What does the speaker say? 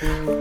了。